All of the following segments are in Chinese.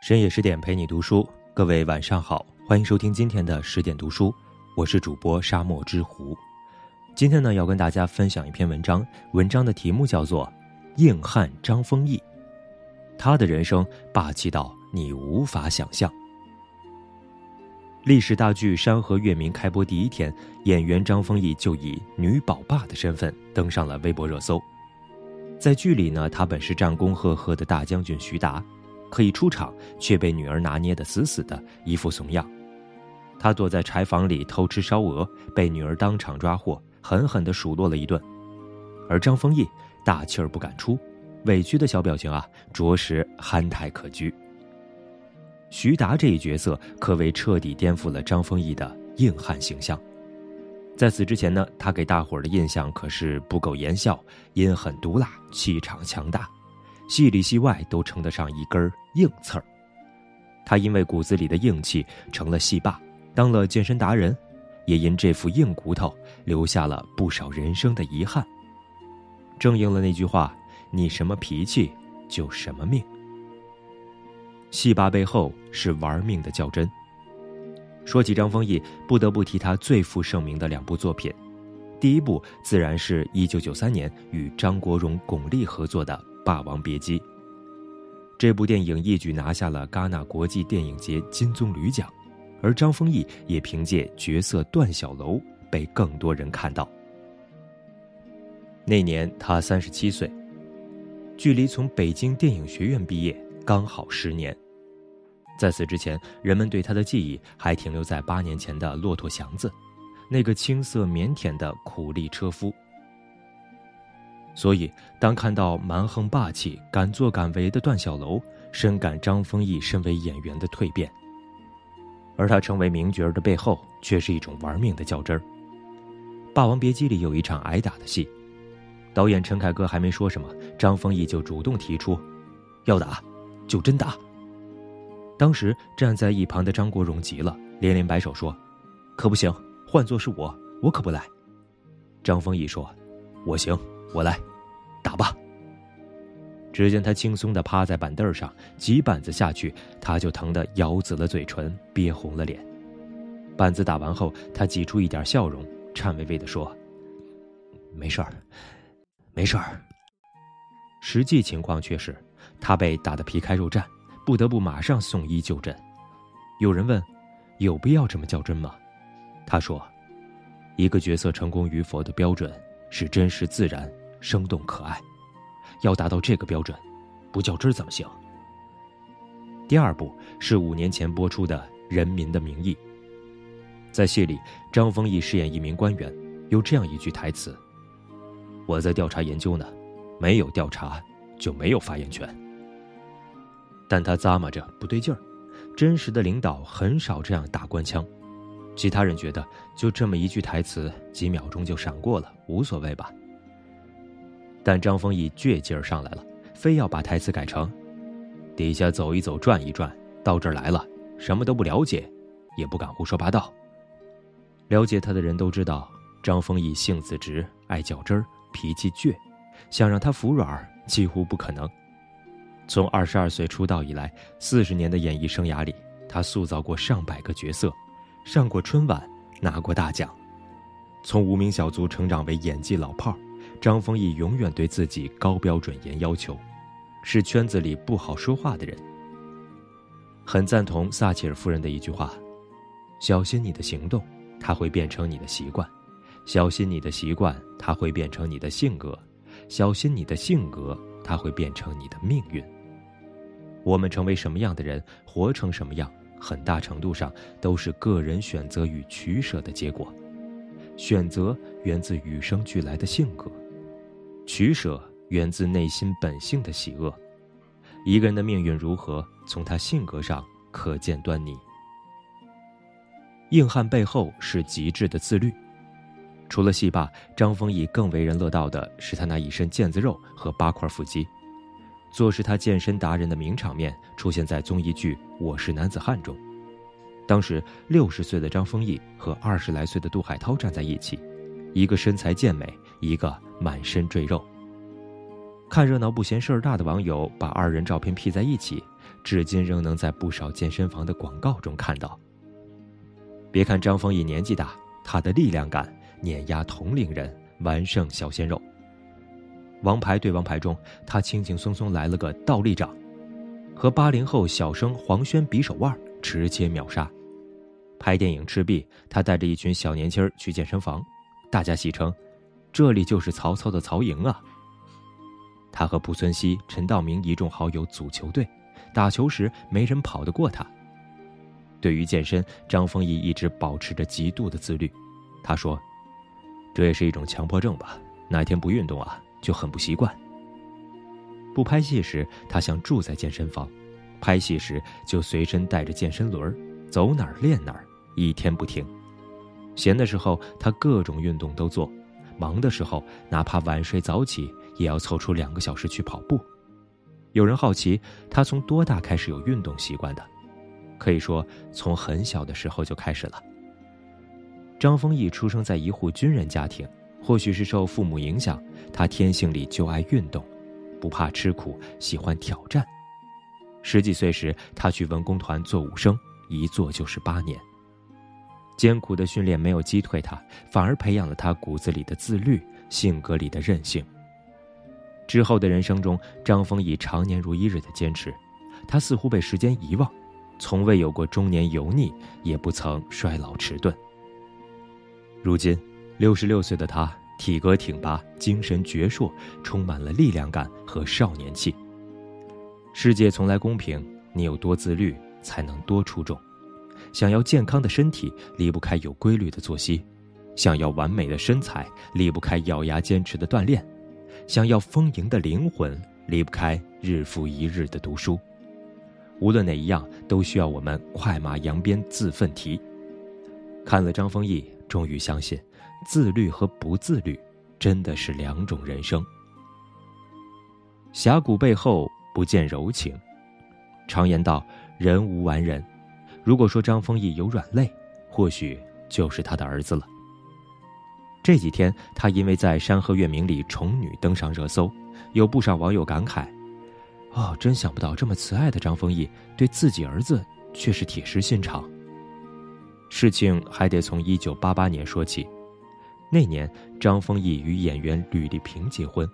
深夜十点陪你读书，各位晚上好，欢迎收听今天的十点读书，我是主播沙漠之狐。今天呢，要跟大家分享一篇文章，文章的题目叫做《硬汉张丰毅》，他的人生霸气到你无法想象。历史大剧《山河月明》开播第一天，演员张丰毅就以女宝爸的身份登上了微博热搜。在剧里呢，他本是战功赫赫的大将军徐达。可以出场，却被女儿拿捏得死死的，一副怂样。他躲在柴房里偷吃烧鹅，被女儿当场抓获，狠狠地数落了一顿。而张丰毅大气儿不敢出，委屈的小表情啊，着实憨态可掬。徐达这一角色可谓彻底颠覆了张丰毅的硬汉形象。在此之前呢，他给大伙儿的印象可是不苟言笑、阴狠毒辣、气场强大。戏里戏外都称得上一根硬刺儿。他因为骨子里的硬气成了戏霸，当了健身达人，也因这副硬骨头留下了不少人生的遗憾。正应了那句话：“你什么脾气，就什么命。”戏霸背后是玩命的较真。说起张丰毅，不得不提他最负盛名的两部作品，第一部自然是一九九三年与张国荣、巩俐合作的。《霸王别姬》这部电影一举拿下了戛纳国际电影节金棕榈奖，而张丰毅也凭借角色段小楼被更多人看到。那年他三十七岁，距离从北京电影学院毕业刚好十年。在此之前，人们对他的记忆还停留在八年前的《骆驼祥子》，那个青涩腼腆的苦力车夫。所以，当看到蛮横霸气、敢作敢为的段小楼，深感张丰毅身为演员的蜕变。而他成为名角的背后，却是一种玩命的较真儿。《霸王别姬》里有一场挨打的戏，导演陈凯歌还没说什么，张丰毅就主动提出，要打，就真打。当时站在一旁的张国荣急了，连连摆手说：“可不行，换做是我，我可不来。”张丰毅说：“我行，我来。”打吧。只见他轻松的趴在板凳上，几板子下去，他就疼得咬紫了嘴唇，憋红了脸。板子打完后，他挤出一点笑容，颤巍巍的说：“没事儿，没事儿。”实际情况却是，他被打得皮开肉绽，不得不马上送医就诊。有人问：“有必要这么较真吗？”他说：“一个角色成功与否的标准是真实自然。”生动可爱，要达到这个标准，不较真怎么行？第二部是五年前播出的《人民的名义》。在戏里，张丰毅饰演一名官员，有这样一句台词：“我在调查研究呢，没有调查就没有发言权。”但他咂摸着不对劲儿，真实的领导很少这样打官腔。其他人觉得就这么一句台词，几秒钟就闪过了，无所谓吧。但张丰毅倔劲儿上来了，非要把台词改成：“底下走一走，转一转，到这儿来了，什么都不了解，也不敢胡说八道。”了解他的人都知道，张丰毅性子直，爱较真儿，脾气倔，想让他服软几乎不可能。从二十二岁出道以来，四十年的演艺生涯里，他塑造过上百个角色，上过春晚，拿过大奖，从无名小卒成长为演技老炮儿。张丰毅永远对自己高标准严要求，是圈子里不好说话的人。很赞同撒切尔夫人的一句话：“小心你的行动，它会变成你的习惯；小心你的习惯，它会变成你的性格；小心你的性格，它会变成你的命运。”我们成为什么样的人，活成什么样，很大程度上都是个人选择与取舍的结果。选择源自与生俱来的性格。取舍源自内心本性的喜恶，一个人的命运如何，从他性格上可见端倪。硬汉背后是极致的自律。除了戏霸张丰毅，更为人乐道的是他那一身腱子肉和八块腹肌，坐实他健身达人的名场面出现在综艺剧《我是男子汉》中。当时六十岁的张丰毅和二十来岁的杜海涛站在一起，一个身材健美。一个满身赘肉。看热闹不嫌事儿大的网友把二人照片 P 在一起，至今仍能在不少健身房的广告中看到。别看张丰毅年纪大，他的力量感碾压同龄人，完胜小鲜肉。王牌对王牌中，他轻轻松松来了个倒立掌，和八零后小生黄轩比手腕，直接秒杀。拍电影《赤壁》，他带着一群小年轻去健身房，大家戏称：“这里就是曹操的曹营啊。”他和濮存昕、陈道明一众好友组球队，打球时没人跑得过他。对于健身，张丰毅一直保持着极度的自律。他说：“这也是一种强迫症吧？哪天不运动啊，就很不习惯。”不拍戏时，他想住在健身房；拍戏时，就随身带着健身轮，走哪儿练哪儿，一天不停。闲的时候，他各种运动都做；忙的时候，哪怕晚睡早起，也要凑出两个小时去跑步。有人好奇他从多大开始有运动习惯的？可以说，从很小的时候就开始了。张丰毅出生在一户军人家庭，或许是受父母影响，他天性里就爱运动，不怕吃苦，喜欢挑战。十几岁时，他去文工团做武生，一做就是八年。艰苦的训练没有击退他，反而培养了他骨子里的自律，性格里的韧性。之后的人生中，张丰毅常年如一日的坚持，他似乎被时间遗忘。从未有过中年油腻，也不曾衰老迟钝。如今，六十六岁的他体格挺拔，精神矍铄，充满了力量感和少年气。世界从来公平，你有多自律，才能多出众。想要健康的身体，离不开有规律的作息；想要完美的身材，离不开咬牙坚持的锻炼；想要丰盈的灵魂，离不开日复一日的读书。无论哪一样，都需要我们快马扬鞭自奋蹄。看了张丰毅，终于相信，自律和不自律，真的是两种人生。峡谷背后不见柔情，常言道，人无完人。如果说张丰毅有软肋，或许就是他的儿子了。这几天，他因为在《山河月明》里宠女登上热搜，有不少网友感慨。哦，真想不到这么慈爱的张丰毅对自己儿子却是铁石心肠。事情还得从一九八八年说起，那年张丰毅与演员吕丽萍结婚，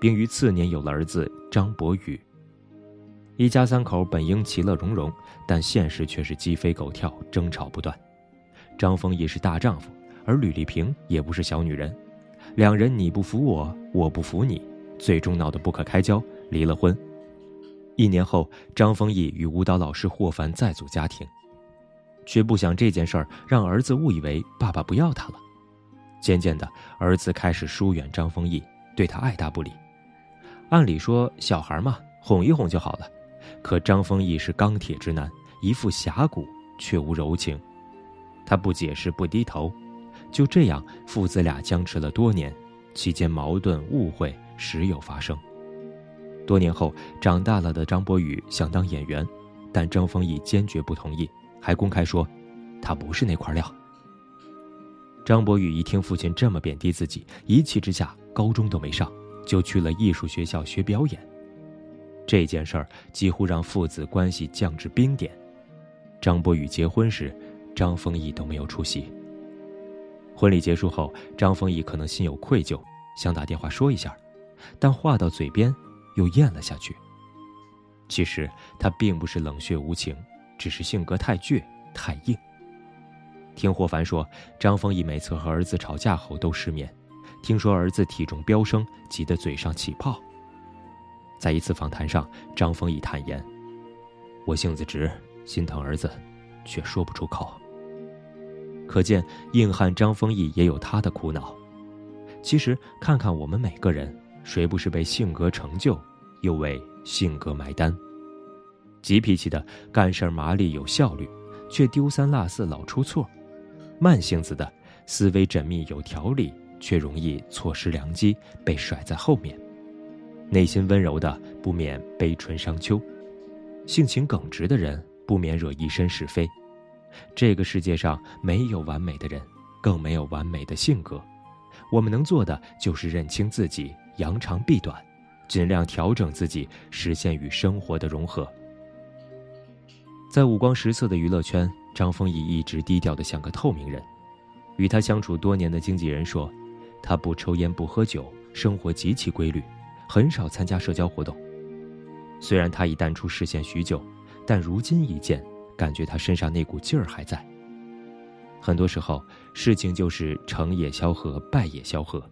并于次年有了儿子张博宇。一家三口本应其乐融融，但现实却是鸡飞狗跳，争吵不断。张丰毅是大丈夫，而吕丽萍也不是小女人，两人你不服我，我不服你，最终闹得不可开交，离了婚。一年后，张丰毅与舞蹈老师霍凡再组家庭，却不想这件事儿让儿子误以为爸爸不要他了。渐渐的，儿子开始疏远张丰毅，对他爱答不理。按理说，小孩嘛，哄一哄就好了。可张丰毅是钢铁直男，一副侠骨，却无柔情。他不解释，不低头，就这样，父子俩僵持了多年，期间矛盾误会时有发生。多年后，长大了的张博宇想当演员，但张丰毅坚决不同意，还公开说，他不是那块料。张博宇一听父亲这么贬低自己，一气之下，高中都没上，就去了艺术学校学表演。这件事儿几乎让父子关系降至冰点。张博宇结婚时，张丰毅都没有出席。婚礼结束后，张丰毅可能心有愧疚，想打电话说一下，但话到嘴边。又咽了下去。其实他并不是冷血无情，只是性格太倔太硬。听霍凡说，张丰毅每次和儿子吵架后都失眠。听说儿子体重飙升，急得嘴上起泡。在一次访谈上，张丰毅坦言：“我性子直，心疼儿子，却说不出口。”可见硬汉张丰毅也有他的苦恼。其实看看我们每个人。谁不是被性格成就，又为性格埋单？急脾气的干事麻利有效率，却丢三落四老出错；慢性子的思维缜密有条理，却容易错失良机，被甩在后面；内心温柔的不免悲春伤秋；性情耿直的人不免惹一身是非。这个世界上没有完美的人，更没有完美的性格。我们能做的就是认清自己。扬长避短，尽量调整自己，实现与生活的融合。在五光十色的娱乐圈，张丰毅一直低调的像个透明人。与他相处多年的经纪人说，他不抽烟不喝酒，生活极其规律，很少参加社交活动。虽然他已淡出视线许久，但如今一见，感觉他身上那股劲儿还在。很多时候，事情就是成也萧何，败也萧何。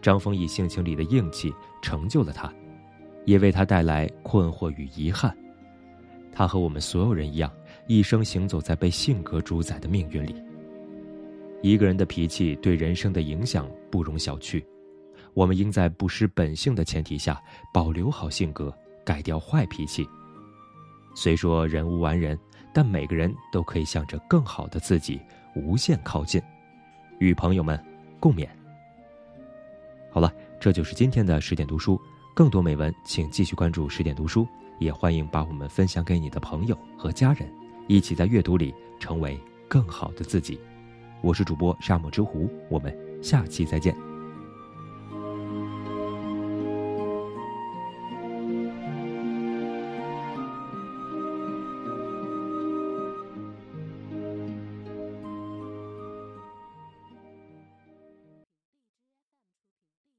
张丰毅性情里的硬气成就了他，也为他带来困惑与遗憾。他和我们所有人一样，一生行走在被性格主宰的命运里。一个人的脾气对人生的影响不容小觑，我们应在不失本性的前提下，保留好性格，改掉坏脾气。虽说人无完人，但每个人都可以向着更好的自己无限靠近。与朋友们共勉。好了，这就是今天的十点读书。更多美文，请继续关注十点读书。也欢迎把我们分享给你的朋友和家人，一起在阅读里成为更好的自己。我是主播沙漠之狐，我们下期再见。